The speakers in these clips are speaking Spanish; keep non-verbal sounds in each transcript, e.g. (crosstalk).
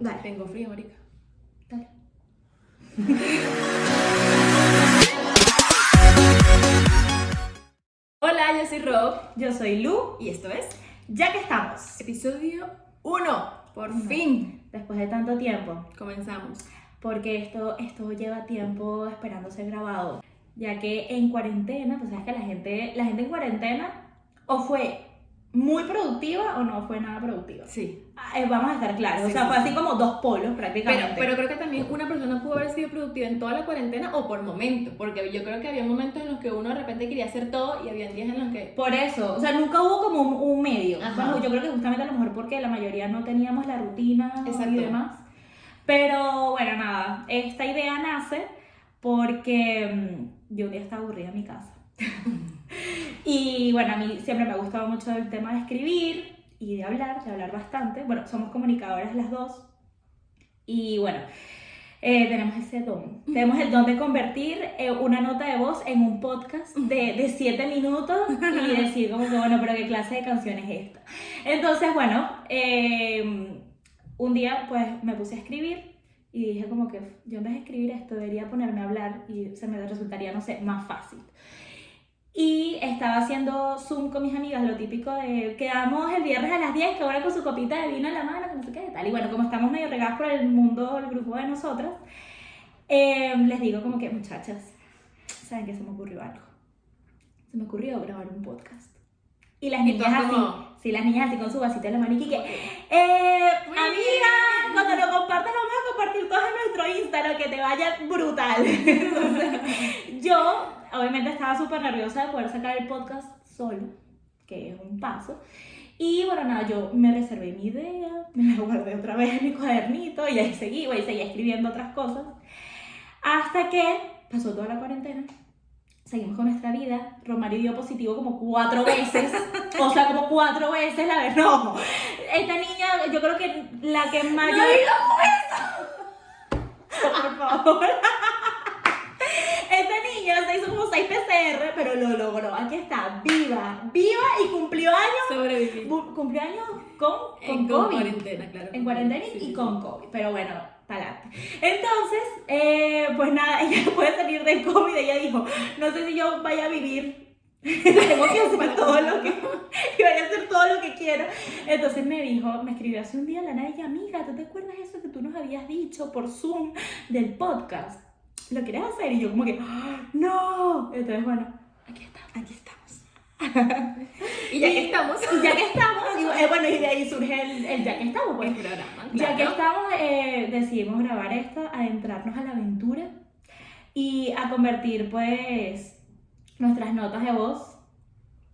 Dale. Tengo frío, marica. Dale. (laughs) Hola, yo soy Rob Yo soy Lu, y esto es ya que estamos, episodio 1. Por Uno. fin después de tanto tiempo, comenzamos. porque esto, esto lleva tiempo esperando ser grabado, ya que en cuarentena, pues sabes que la gente, la gente en cuarentena o fue muy productiva o no fue nada productiva. Sí. Ah, eh, Vamos a estar claros, Sí, o sea, sí, fue sí. así como dos polos Pero, prácticamente. pero creo que también una persona pudo haber sido productiva en toda la cuarentena o por momentos, porque yo creo que había momentos en los que uno de repente quería hacer todo y había días en los que... Por eso, o sea, nunca hubo como un, un medio. Ajá. Bueno, yo creo que justamente a lo mejor porque la mayoría no teníamos la rutina Exacto. y demás. Pero bueno, nada, esta idea nace porque mm, yo un día estaba aburrida en mi casa. (laughs) y bueno, a mí siempre me ha gustado mucho el tema de escribir y de hablar, de hablar bastante. Bueno, somos comunicadoras las dos. Y bueno, eh, tenemos ese don. (laughs) Tenemos el don de convertir eh, una nota de voz en un podcast de, de siete minutos y decir como que, bueno, pero qué clase de canción es esta. Entonces, bueno, eh, un día pues me puse a escribir y dije como que yo en vez de escribir esto debería ponerme a hablar y se me resultaría, no sé, más fácil. Y estaba haciendo Zoom con mis amigas, lo típico de quedamos el viernes a las 10, que ahora con su copita de vino en la mano, que no sé qué tal. Y bueno, como estamos medio regadas por el mundo, el grupo de nosotras, eh, les digo como que, muchachas, ¿saben qué se me ocurrió algo? Se me ocurrió grabar un podcast. Y las niñas así, como- sí, las niñas así con su vasito en la mano y que, eh, Muy amiga, cuando lo compartas vamos a nuestro Instagram, que te vaya brutal. (laughs) Entonces, yo, obviamente, estaba súper nerviosa de poder sacar el podcast solo, que es un paso. Y bueno, nada, yo me reservé mi idea, me la guardé otra vez en mi cuadernito y ahí seguí, y seguí escribiendo otras cosas. Hasta que pasó toda la cuarentena, seguimos con nuestra vida. Romario dio positivo como cuatro veces, o sea, como cuatro veces la vez. No, esta niña, yo creo que la que más. yo- Por favor. (laughs) Esta niña se hizo como 6 PCR, pero lo logró. Aquí está, viva, viva y cumplió años. Sobreviví. Cumplió años con, con En COVID. cuarentena, claro. En cuarentena Sí, y sí, con COVID. Pero bueno, para adelante. Entonces, eh, pues nada, (laughs) ella puede salir del COVID. Ella dijo, no sé si yo vaya a vivir. Tengo que hacer todo lo que (laughs) (laughs) y vaya a hacer todo lo que quiero. Entonces me dijo, me escribió hace un día la Naya, amiga, ¿tú te acuerdas eso que tú nos habías dicho por Zoom del podcast? ¿Lo quieres hacer? Y yo como que, "Ah, no. Entonces, bueno, aquí estamos. Aquí estamos. (laughs) y ya que estamos, Y ya que estamos, eh, bueno, y de ahí surge el, el ya que estamos, pues. el programa. Ya que estamos, eh, decidimos grabar esto, adentrarnos a la aventura y a convertir, pues, nuestras notas de voz.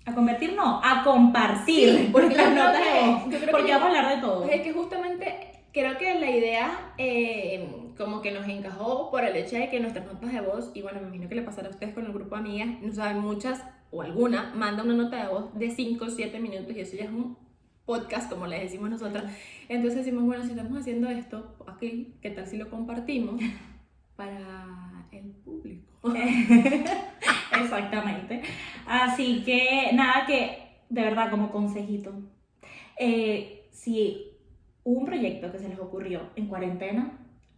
A convertir, no, a compartir Sí, porque (laughs) nuestras notas que- de voz. yo creo que Porque vamos a hablar de todo. Pues es que justamente creo que la idea eh, como que nos encajó por el hecho de que nuestras notas de voz, y bueno, me imagino que le pasará a ustedes con el grupo de amigas, no saben muchas o alguna, manda una nota de voz de 5 o 7 minutos y eso ya es un podcast, como le decimos nosotras. Entonces decimos, bueno, si estamos haciendo esto, aquí, ¿qué tal si lo compartimos (laughs) para el público? (laughs) Exactamente. Así que, nada, que de verdad, como consejito, eh, si un proyecto que se les ocurrió en cuarentena,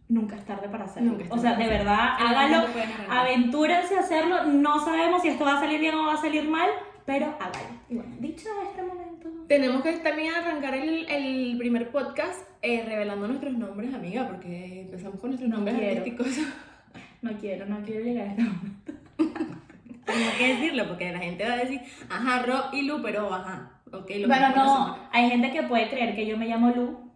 nunca es tarde para hacerlo. Nunca o sea, de verdad, hágalo, aventúrense a hacerlo. No sabemos si esto va a salir bien o va a salir mal, pero hágalo. Y bueno, dicho este momento. Tenemos que también arrancar el, el primer podcast eh, revelando nuestros nombres, amiga, porque empezamos con nuestros No nombres quiero. artísticos. (laughs) No quiero, no quiero llegar a este momento. (laughs) Tengo que decirlo porque la gente va a decir, ajá, Rob y Lu, pero ajá, ok, lo Bueno, no, hay gente que puede creer que yo me llamo Lu,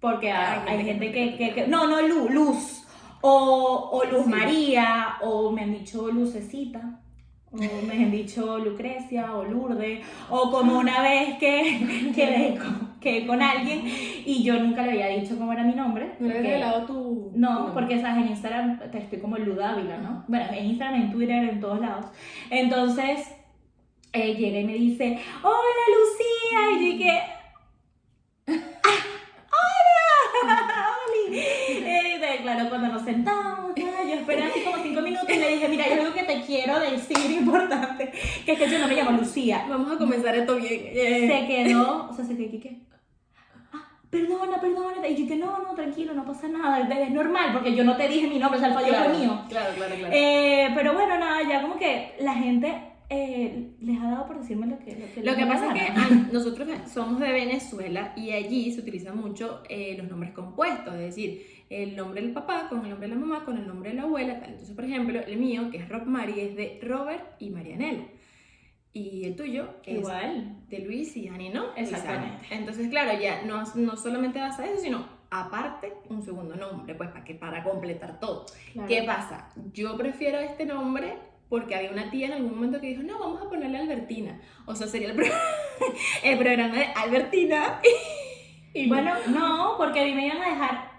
porque hay, hay gente que, que- que- No, no, Lu, Luz. O, o Luz Sí. María, o me han dicho Lucecita, o me han dicho Lucrecia, o Lourdes, o como una vez que quedé con, quedé con alguien y yo nunca le había dicho cómo era mi nombre. ¿No le revelado tu No, porque sabes, en Instagram te estoy como Ludávila, ¿no? Bueno, en Instagram, en Twitter, en todos lados. Entonces, eh, llega y me dice, hola Lucía, y yo dije, hola, (laughs) Oli. (laughs) Eh, claro, cuando nos sentamos, esperé así como cinco minutos y le dije, mira, hay algo que te quiero decir (laughs) importante, que es que yo no me llamo Lucía. Vamos a comenzar esto bien. Eh, Se quedó, o sea, se quedó, ¿qué? Ah, perdona, perdona. Y yo que no, no, tranquilo, no pasa nada, es normal, porque yo no te dije mi nombre, o sea, el fallo claro, fue mío. Claro, claro, claro. Eh, pero bueno, nada, ya como que la gente eh, les ha dado por decirme lo que Lo que, Lo que pasa es que (laughs) nosotros somos de Venezuela y allí se utilizan mucho eh, los nombres compuestos, es decir, el nombre del papá con el nombre de la mamá, con el nombre de la abuela, tal. Entonces, por ejemplo, el mío, que es Rob Mari, es de Robert y Marianela. Y el tuyo es Igual. de Luis y Ani, ¿no? Exactamente. Entonces, claro, ya no, no solamente vas a eso, sino aparte un segundo nombre, pues para que para completar todo. Claro. ¿Qué pasa? Yo prefiero este nombre porque había una tía en algún momento que dijo, no, vamos a ponerle Albertina. O sea, sería el, pro- (laughs) el programa de Albertina. (laughs) y Bueno, no, porque a mí me iban a dejar.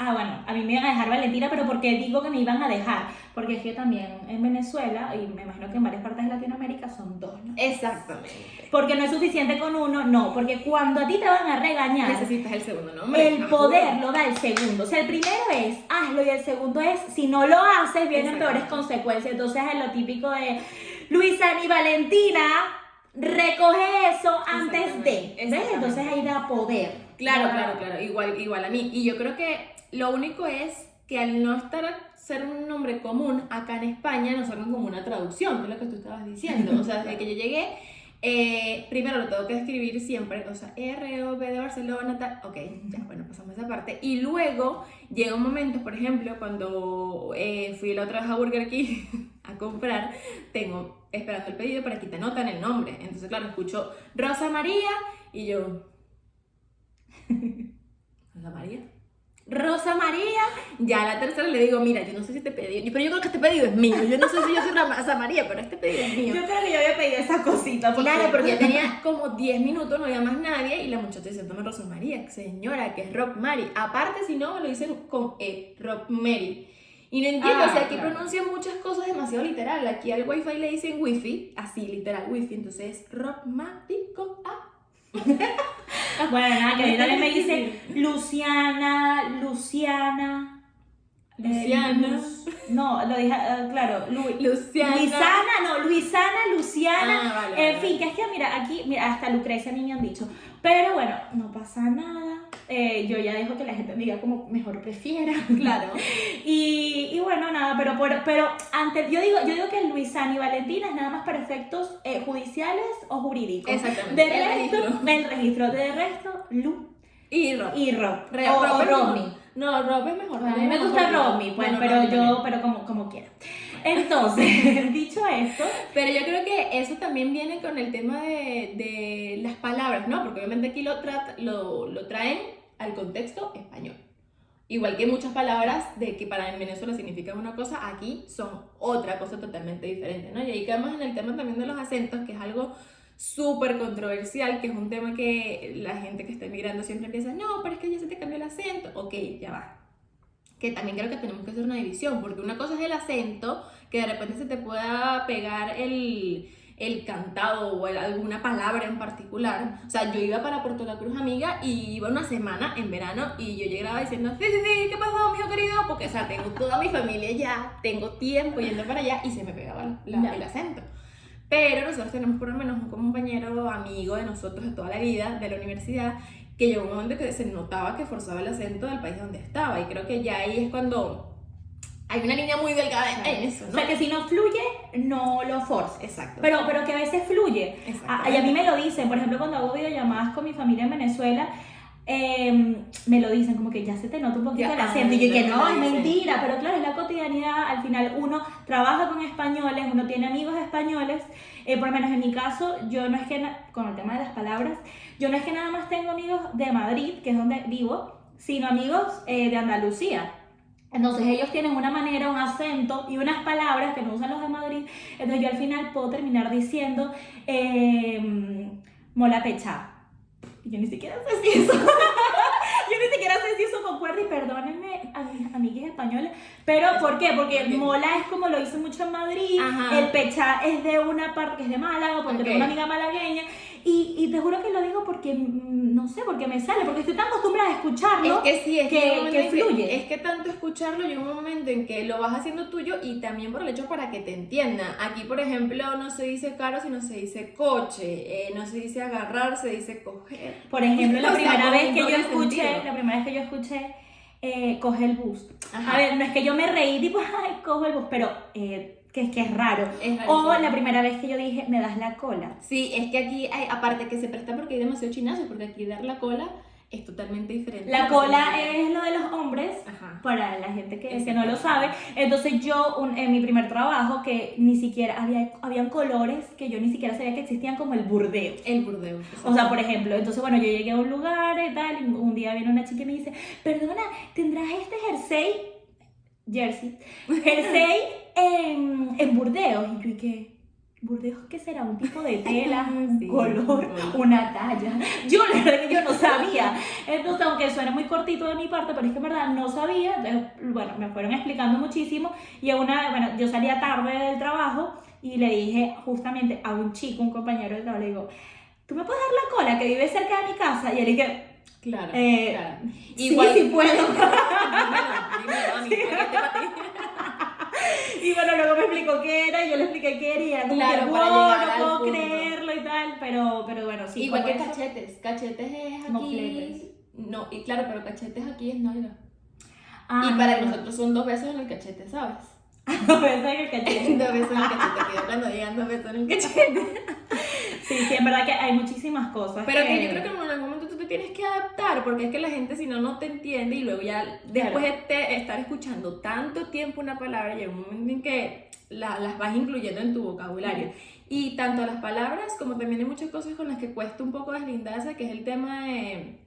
Ah, bueno, a mí me iban a dejar Valentina, pero ¿por qué digo que me iban a dejar? Porque es que también en Venezuela, y me imagino que en varias partes de Latinoamérica son dos, ¿no? Exactamente. Porque no es suficiente con uno, no, porque cuando a ti te van a regañar, Necesitas el segundo nombre. el poder lo da el segundo. O sea, el primero es hazlo y el segundo es si no lo haces, vienen peores consecuencias. Entonces es lo típico de Luisa ni Valentina, recoge eso antes de. ¿Ves? Entonces ahí da poder. Claro, claro, claro, igual, igual a mí. Y yo creo que lo único es que al no estar ser un nombre común acá en España nos hagan como una traducción, que es lo que tú estabas diciendo. O sea, desde que yo llegué, eh, primero lo tengo que escribir siempre, o sea, R O B de Barcelona, tal. Ok, ya, bueno, pasamos esa parte. Y luego llega un momento, por ejemplo, cuando eh, fui la otra vez a Burger King (laughs) a comprar, tengo esperando el pedido para que te anotan el nombre. Entonces, claro, escucho Rosa María y yo. (laughs) Rosa María. Rosa María, ya a la tercera le digo, mira, yo no sé si te pedí, pero yo creo que este pedido es mío, yo no sé si yo soy Rosa María, pero este pedido es mío. Yo creo que yo había pedido esa cosita. Claro, porque ya tenía como 10 minutos, no había más nadie, y la muchacha diciéndome Rosa María, señora, que es Rob Mary. Aparte, si no, me lo dicen con E, Rob Mary. Y no entiendo, Ah, o sea, aquí claro. pronuncian muchas cosas demasiado literal. Aquí al wifi le dicen wifi, así, literal, wifi. Entonces, Rob Marico, ah. (laughs) Bueno, nada, que a mí también me (laughs) dice Luciana, Luciana. Luciana. No, lo dije, eh, claro, Lu- Luciana. Luisana, no, Luisana, Luciana. Ah, vale, en fin, que es que mira, aquí, mira, hasta Lucrecia a mí me han dicho. Pero bueno, no pasa nada. Eh, yo ya dejo que la gente me diga como mejor prefiera. Claro. (laughs) Y, y bueno, nada, pero, por- pero ante, yo, digo, yo digo que Luisana y Valentina es nada más para efectos eh, judiciales o jurídicos. Exactamente, De el resto, registro. el registro. De resto, Lu Y Rob. y Rob. Re- o, Rob o. Rodney. No, Rob es mejor. A mí me gusta Rodney, pues, Bueno, pero yo, pero como, como quiera. Entonces, (laughs) dicho esto, Pero yo creo que eso también viene con el tema de, de las palabras, ¿no? Porque obviamente aquí lo, trata, lo, lo traen al contexto español. Igual que muchas palabras de que para en Venezuela significan una cosa, aquí son otra cosa totalmente diferente, ¿no? Y ahí quedamos en el tema también de los acentos, que es algo súper controversial, que es un tema que la gente que está emigrando siempre empieza, no, pero es que ya se te cambió el acento. Ok, ya va. Que también creo que tenemos que hacer una división, porque una cosa es el acento, que de repente se te pueda pegar el, el cantado o el- alguna palabra en particular. O sea, yo iba para Puerto La Cruz, amiga, y iba una semana en verano y yo llegaba diciendo, sí, sí, sí, ¿qué pasó, mijo querido? Porque, o sea, tengo toda mi familia ya, tengo tiempo yendo para allá y se me pegaba la- Ya. el acento. Pero nosotros tenemos por lo menos un compañero amigo de nosotros de toda la vida, de la universidad, que llegó un momento que se notaba que forzaba el acento del país donde estaba. Y creo que ya ahí es cuando hay una línea muy delgada en eso, o ¿no? sea que si no fluye, no lo forces. Exacto. Pero, pero que a veces fluye. Ah, y a mí me lo dicen, por ejemplo, cuando hago videollamadas con mi familia en Venezuela, eh, me lo dicen, como que ya se te nota un poquito Ya, el ah, acento. Y yo que no, es mentira, pero claro, es la Al final uno trabaja con españoles, uno tiene amigos españoles. Eh, por lo menos en mi caso, yo no es que, con el tema de las palabras, yo no es que nada más tengo amigos de Madrid, que es donde vivo, sino amigos eh, de Andalucía. Entonces ellos tienen una manera, un acento y unas palabras que no usan los de Madrid. Entonces yo al final puedo terminar diciendo eh, mola pecha. Yo ni siquiera sé si eso. (laughs) yo ni siquiera sé si eso concuerda y perdónenme a mis amigues españoles. Pero ¿por qué? Porque Ok. mola es como lo hice mucho en Madrid. Ajá. El pecha es de una parte que es de Málaga, porque Ok. tengo una amiga malagueña. Y, y te juro que lo digo porque, mm, no sé, porque me sale, porque estoy tan acostumbrada a escucharlo. Es que sí, es que- fluye. es que tanto escucharlo llega un momento en que lo vas haciendo tuyo y también por el hecho para que te entiendan. Aquí, por ejemplo, no se dice carro, sino se dice coche. eh, no se dice agarrar, se dice coger. Por ejemplo, (laughs) la sea, primera vez que yo escuché, la primera vez que yo escuché, coge el bus. Ajá. A ver, no es que yo me reí, tipo, (laughs) ay, cojo el bus, pero eh, que es que es raro. Es O la primera vez que yo dije, me das la cola. Sí, es que aquí, hay, aparte que se presta porque hay demasiado chinazo, porque aquí dar la cola es totalmente diferente. La cola es lo de los hombres, Ajá. para la gente que, que no lo sabe. Entonces yo, un- en mi primer trabajo, que ni siquiera, había, habían colores que yo ni siquiera sabía que existían, como el burdeo. El burdeo. O sea, por ejemplo, entonces, bueno, yo llegué a un lugar y tal, y un día viene una chica y me dice, perdona, ¿tendrás este jersey? Jersey. (laughs) Jersey en, en Burdeos. Y yo, ¿y qué? ¿Burdeos qué será? ¿Un tipo de tela? (laughs) ¿Un Sí, color? ¿Una talla? Yo, la verdad que yo no sabía. Entonces, aunque suene muy cortito de mi parte, pero es que en verdad no sabía. Entonces, bueno, me fueron explicando muchísimo. Y a una, bueno, yo salía tarde del trabajo y le dije justamente a un chico, un compañero de trabajo, le digo, ¿tú me puedes dar la cola que vive cerca de mi casa? Y él dije, Claro, Eh, claro. sí, sí puedo. (laughs) dímelo, dímelo, (laughs) ti. Y bueno, luego me explicó qué era y yo le expliqué qué era y Claro, que, para wow, llegar no puedo punto. creerlo y tal, pero, pero bueno, sí. Igual que eso. cachetes. Cachetes es aquí. Mofletes. No, y claro, pero cachetes aquí es nalga. Ah, y para no. nosotros son dos besos en el cachete, ¿sabes? Dos veces en el cachete. dos besos en el cachete, (laughs) cuidado cuando llegan dos besos en el cachete. (laughs) Sí, sí, en verdad que hay muchísimas cosas. Pero que yo creo que en algún momento tienes que adaptar, porque es que la gente si no, no te entiende y luego ya después de estar escuchando tanto tiempo una palabra, llega un momento en que la- las vas incluyendo en tu vocabulario. Y tanto las palabras como también hay muchas cosas con las que cuesta un poco deslindarse, que es el tema de,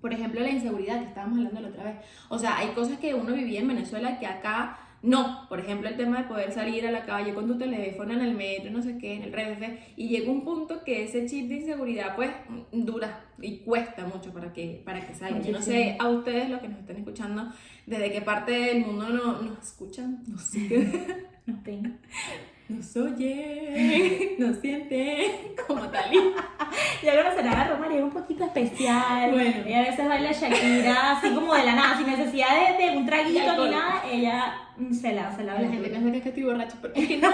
por ejemplo, la inseguridad que estábamos hablando la otra vez. O sea, hay cosas que uno vivía en Venezuela que acá no. Por ejemplo, el tema de poder salir a la calle con tu teléfono en el metro, no sé qué, en el RF, y llega un punto que ese chip de inseguridad pues dura y cuesta mucho para que, para que salga. Yo no sé a ustedes los que nos están escuchando, desde qué parte del mundo no, nos escuchan, nos siguen, (laughs) Nos pena. Nos oyen, (laughs) nos sienten, como tal. y- (laughs) Ya conocerán a Romaría, es un poquito especial. Bueno. Ella a veces baila Shakira, así como de la nada, sin necesidad de, de un traguito ni nada, ella mm, se la, se la La gente piensa que estoy borracha, pero es que no,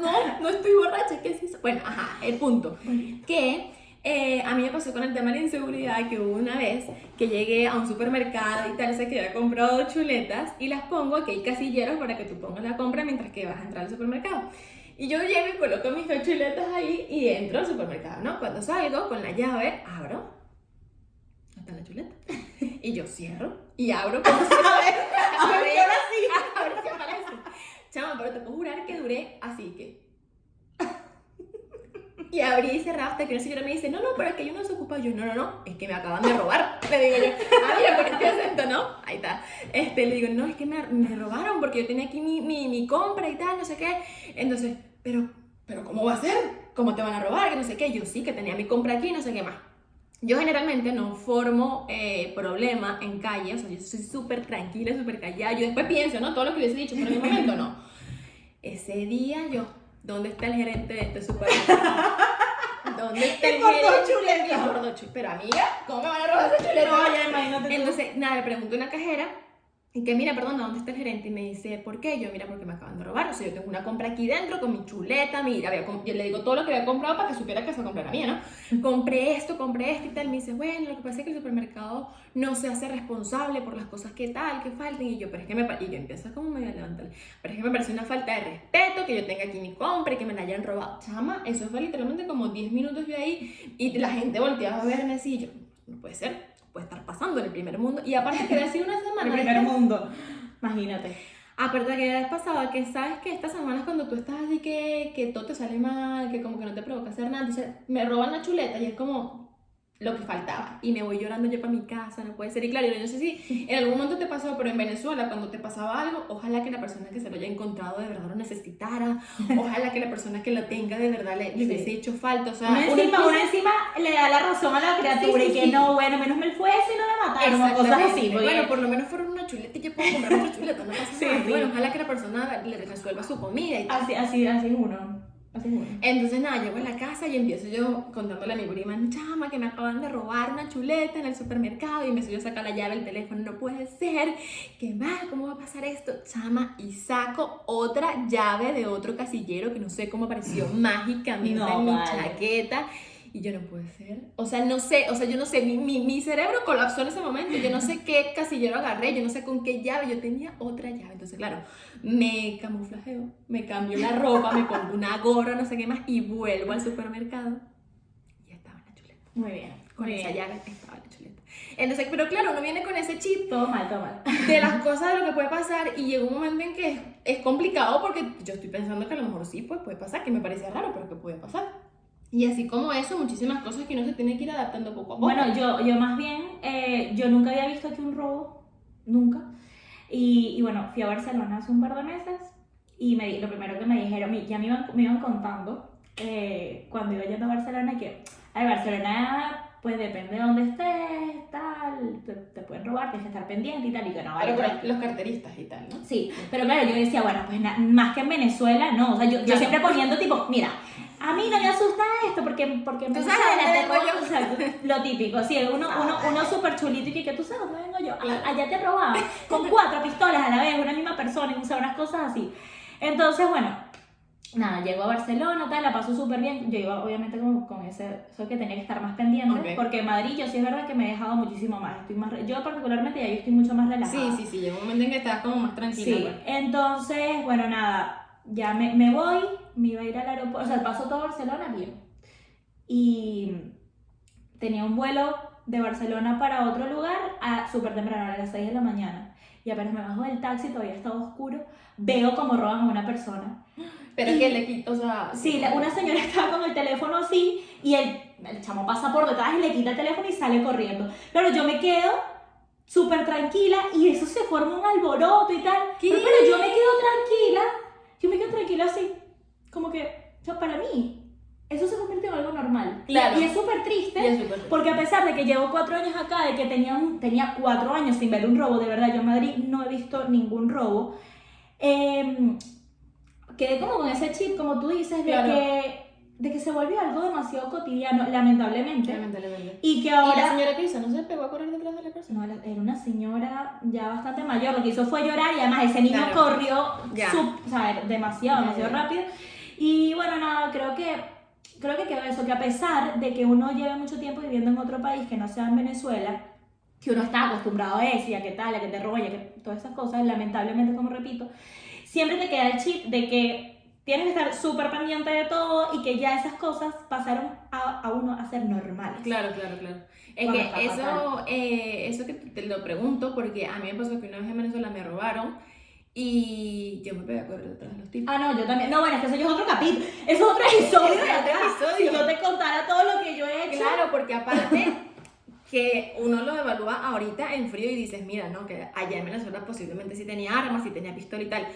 no, no estoy borracha, ¿qué es eso? Bueno, ajá, el punto. Que eh, a mí me pasó con el tema de la inseguridad que hubo una vez que llegué a un supermercado y tal, sé que había comprado chuletas y las pongo, que hay casilleros para que tú pongas la compra mientras que vas a entrar al supermercado. Y yo llego y coloco mis dos chuletas ahí y entro al supermercado, ¿no? Cuando salgo con la llave, abro, está la chuleta. Y yo cierro y abro como si A ver, ahora sí. Ahora sí aparece. Chama, pero te puedo jurar que duré así que. (laughs) Y abrí y cerraba hasta que una señora me dice, no, no, pero es que yo no se ocupa. Yo, no, no, no, es que me acaban de robar. (laughs) Le digo yo, ah, mira, porque este acento, ¿no? Ahí está. Este, le digo, no, es que me, me robaron porque yo tenía aquí mi, mi, mi compra y tal, no sé qué. Entonces, pero, pero, ¿cómo va a ser? ¿Cómo te van a robar? Que no sé qué. Yo sí, que tenía mi compra aquí, no sé qué más. Yo generalmente no formo eh, problema en calle, o sea, yo soy súper tranquila, súper callada. Yo después pienso, ¿no? Todo lo que hubiese dicho, pero en el momento no. (laughs) Ese día yo, ¿dónde está el gerente de este supermercado? (laughs) ¿Dónde está el dos gerente? chuletas. Y por dos chuletas. Pero amiga, ¿cómo me van a robar esa chuleta? No, ya imagínate tú. Entonces, nada, le pregunto a una cajera y que, mira, perdón, ¿dónde está el gerente? Y me dice, ¿por qué? Yo, mira, porque me acaban de robar. O sea, yo tengo una compra aquí dentro con mi chuleta, mira, había yo le digo todo lo que había comprado para que supiera que esa compra era mía, ¿no? Compré esto, compré esto y tal. Me dice, bueno, lo que pasa es que el supermercado no se hace responsable por las cosas que tal, que falten. Y yo, pero es que me... pa-" Y yo empiezo como medio a levantarle. Pero es que me parece una falta de respeto que yo tenga aquí mi compra y que me la hayan robado. Chama, eso fue literalmente como 10 minutos yo ahí y la gente volteaba a verme así y yo, no puede ser, puede estar pasando en el primer mundo. Y aparte que sido una semana... El primer mundo. Imagínate. Aparte que vez pasaba que sabes que estas semanas cuando tú estás así que, que todo te sale mal, que como que no te provoca hacer nada, entonces me roban la chuleta y es como lo que faltaba. Y me voy llorando yo para mi casa, no puede ser. Y claro, yo no sé si en algún momento te pasó, pero en Venezuela cuando te pasaba algo, ojalá que la persona que se lo haya encontrado de verdad lo necesitara, (laughs) ojalá que la persona que lo tenga de verdad le, le Sí. hubiese hecho falta. O sea, Una uno encima, una encima le da la razón a la criatura Sí, sí, y que no, bueno, menos me fue si no me mataron cosas así. porque- Bueno, por lo menos fueron una chuleta y yo puedo comprar otra chuleta, no pasa nada. sí. Bueno, ojalá que la persona le resuelva su comida y tal. Así, así, así uno. Entonces, nada, llego a la casa y empiezo yo contándole a mi prima, chama, que me acaban de robar una chuleta en el supermercado y empiezo yo a sacar la llave del teléfono, no puede ser, ¿qué va? ¿Cómo va a pasar esto? Chama, y saco otra llave de otro casillero que no sé cómo apareció (laughs) mágicamente No, en mi chaqueta. Y yo no puede ser. O sea, no sé, o sea, yo no sé, mi, mi, mi cerebro colapsó en ese momento. Yo no sé (laughs) qué casillero agarré, yo no sé con qué llave, yo tenía otra llave. Entonces, claro, me camuflajeo, me cambio la ropa, me pongo una gorra, no sé qué más, y vuelvo al supermercado. Y estaba la chuleta. Muy bien. Con muy esa bien. llave estaba la chuleta. Entonces, pero claro, uno viene con ese chip Todo mal, todo mal. de las (laughs) cosas de lo que puede pasar y llega un momento en que es, es complicado porque yo estoy pensando que a lo mejor sí pues, puede pasar, que me parece raro, pero que puede pasar. Y así como eso, muchísimas cosas que uno se tiene que ir adaptando poco a poco. Bueno, yo, yo más bien, eh, yo nunca había visto aquí un robo, nunca. Y, bueno, fui a Barcelona hace un par de meses y me, lo primero que me dijeron, ya me iban, me iban contando eh, cuando iba yendo a Barcelona que, ay, Barcelona, pues depende de dónde estés, tal, te, te pueden robar, tienes que estar pendiente y tal, y que no, vale, Pero con los carteristas y tal, ¿no? Sí, pero claro, yo decía, bueno, pues na- más que en Venezuela, no. O sea, yo, yo siempre poniendo tipo, mira, a mí no me asusta esto porque, porque Venezuela sabes dónde te vengo roban, yo. o sea, lo típico, sí, uno, uno, uno súper chulito y que, que tú sabes dónde vengo yo. A- Claro. Allá te robaban con cuatro pistolas a la vez, una misma persona, y o sea, unas cosas así. Entonces, bueno, nada, llego a Barcelona, tal, la paso súper bien. Yo iba obviamente con, con ese, eso que tenía que estar más pendiente, Ok. porque en Madrid yo sí es verdad que me he dejado muchísimo más. Estoy más yo particularmente ya yo estoy mucho más relajada. Sí, sí, sí, llega un momento en que estás como más tranquila. Sí, pues. entonces, bueno, nada, ya me, me voy, me iba a ir al aeropuerto, o sea, paso todo Barcelona bien. Y tenía un vuelo de Barcelona para otro lugar a súper temprano, a las 6 de la mañana. Y apenas me bajo del taxi, todavía estaba oscuro, veo como roban a una persona. Pero Y- que le quito, o sea... Sí, la- una señora (laughs) estaba con el teléfono así y el, el chamo pasa por detrás y le quita el teléfono y sale corriendo. Claro, yo me quedo súper tranquila y eso se forma un alboroto y tal. ¿Qué? Pero, pero yo me quedo tranquila, yo me quedo tranquila así, como que, o sea, para mí, eso se convierte en algo normal. Claro. Y, es súper triste. Súper- Porque a pesar de que llevo cuatro años acá, de que tenía, un- tenía cuatro años sin ver un robo, de verdad, yo en Madrid no he visto ningún robo, eh, quedé como con ese chip, como tú dices, de, Claro. que, de que se volvió algo demasiado cotidiano, lamentablemente. Lamentablemente. Y que ¿Y la ahora... señora que hizo? ¿No se pegó a correr detrás de la persona? No, era era una señora ya bastante mayor, lo que hizo fue llorar y además ese niño Claro. corrió Ya. sub- o sea, demasiado, Ya, demasiado ya. rápido. Y bueno, nada, creo que, creo que quedó eso, que a pesar de que uno lleve mucho tiempo viviendo en otro país que no sea en Venezuela, que uno está acostumbrado a eso y a qué tal, a que te roban y a que todas esas cosas, lamentablemente, como repito, siempre te queda el chip de que tienes que estar súper pendiente de todo y que ya esas cosas pasaron a, a uno a ser normales. Claro, claro, claro. Es que eso, eh, eso que te lo pregunto porque a mí me pasó que una vez en Venezuela me robaron y yo me pegué a correr detrás de los tipos. Ah, no, yo también. No, bueno, es que eso ya es otro capítulo. Es otro (laughs) episodio. Es otro episodio. Si yo te contara todo lo que yo he hecho. Claro, porque aparte que uno lo evalúa ahorita en frío y dices, mira, no, que allá en Venezuela posiblemente sí tenía armas, sí tenía pistola y tal.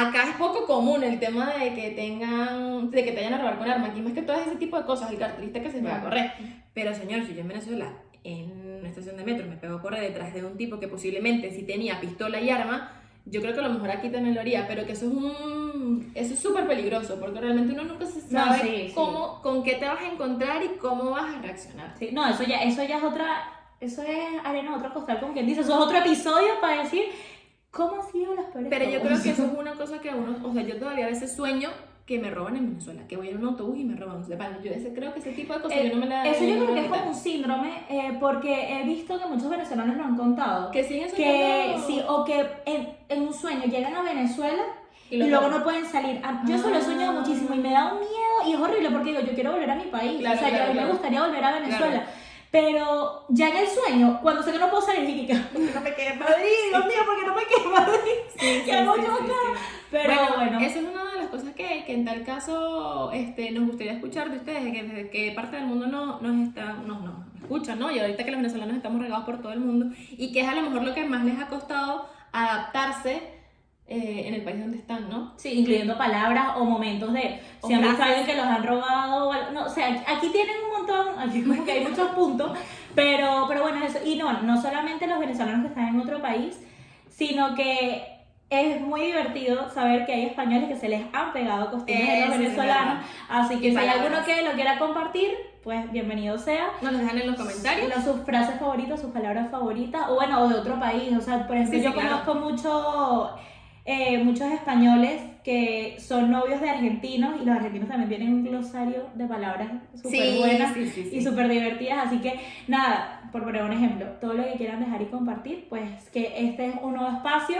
Acá es poco común el tema de que tengan, de que te vayan a robar con armas. Aquí más que todo es ese tipo de cosas, el cartelista que se va a correr. Pero señor, si yo en Venezuela, en una estación de metro, me pego a correr detrás de un tipo que posiblemente sí tenía pistola y arma, yo creo que a lo mejor aquí también lo haría, pero que eso es un eso es súper peligroso, porque realmente uno nunca se No, sabe sí, sí. cómo, con qué te vas a encontrar y cómo vas a reaccionar. Sí, no, eso ya, eso ya es otra. Eso es arena, otro costal, como quien dice. Eso es otro episodio para decir cómo han sido las peores Pero yo creo que (laughs) eso es una cosa que uno, o sea, yo todavía a veces sueño que me roban en Venezuela, que voy en un autobús y me roban. De pana, yo ese, creo que ese tipo de cosas Eh, yo no me la Eso yo creo que es como un síndrome, eh, porque he visto que muchos venezolanos lo han contado. que siguen Que sí, o que en, en un sueño llegan a Venezuela y y los luego no pueden salir. Ah, Yo eso lo he soñado Ah. muchísimo y me da un miedo y es horrible porque digo, yo quiero volver a mi país. Claro, o sea, yo- claro, a mí me claro. gustaría volver a Venezuela. Pero ya en el sueño, cuando sé que no puedo salir, dije que no me quedé en Madrid, Dios mío, porque no me quedé en Madrid. Sí, (laughs) ¿Qué hago sí, yo acá? sí. Pero bueno, Eso es una de las cosas que, que en tal caso este, nos gustaría escuchar de ustedes, de que desde qué parte del mundo no, nos, está, nos, nos escuchan, ¿no? Y ahorita que los venezolanos estamos regados por todo el mundo y que es a lo mejor lo que más les ha costado adaptarse eh, en el país donde están, ¿no? sí, incluyendo palabras o momentos de O si han visto alguien que los han robado o algo. No, o sea, aquí- tienen un montón, aquí como que hay muchos puntos, pero, pero bueno, eso. Y no, no solamente los venezolanos que están en otro país, sino que es muy divertido saber que hay españoles que se les han pegado costumbres de los venezolanos. Así que Y si hay alguno que lo quiera compartir, pues bienvenido sea. Nos lo dejan en los comentarios. Sus frases favoritas, sus palabras favoritas, o bueno, o de otro país. O sea, por ejemplo, Sí, sí, yo claro. conozco mucho, eh, muchos españoles que son novios de argentinos y los argentinos también tienen un glosario de palabras súper buenas sí, sí, sí. y súper divertidas. Así que nada, por poner un ejemplo, todo lo que quieran dejar y compartir, pues que este es un nuevo espacio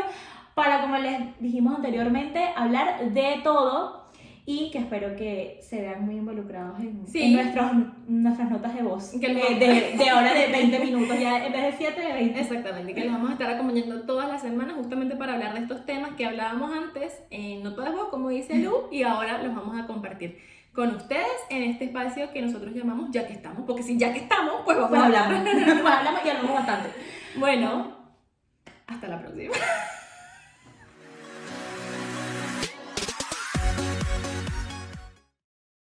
para, como les dijimos anteriormente, hablar de todo. Y que espero que se vean muy involucrados en, Sí. en nuestros, nuestras notas de voz. Que eh, de, de ahora de 20 minutos, ya en vez de 7, de 20. Exactamente, que les vamos a estar acompañando todas las semanas justamente para hablar de estos temas que hablábamos antes en Nota de Voz, como dice Lu, y ahora los vamos a compartir con ustedes en este espacio que nosotros llamamos Ya que estamos, porque si ya que estamos, pues vamos Pues a hablamos, hablar. (laughs) pues hablamos y hablamos bastante. Bueno, hasta la próxima.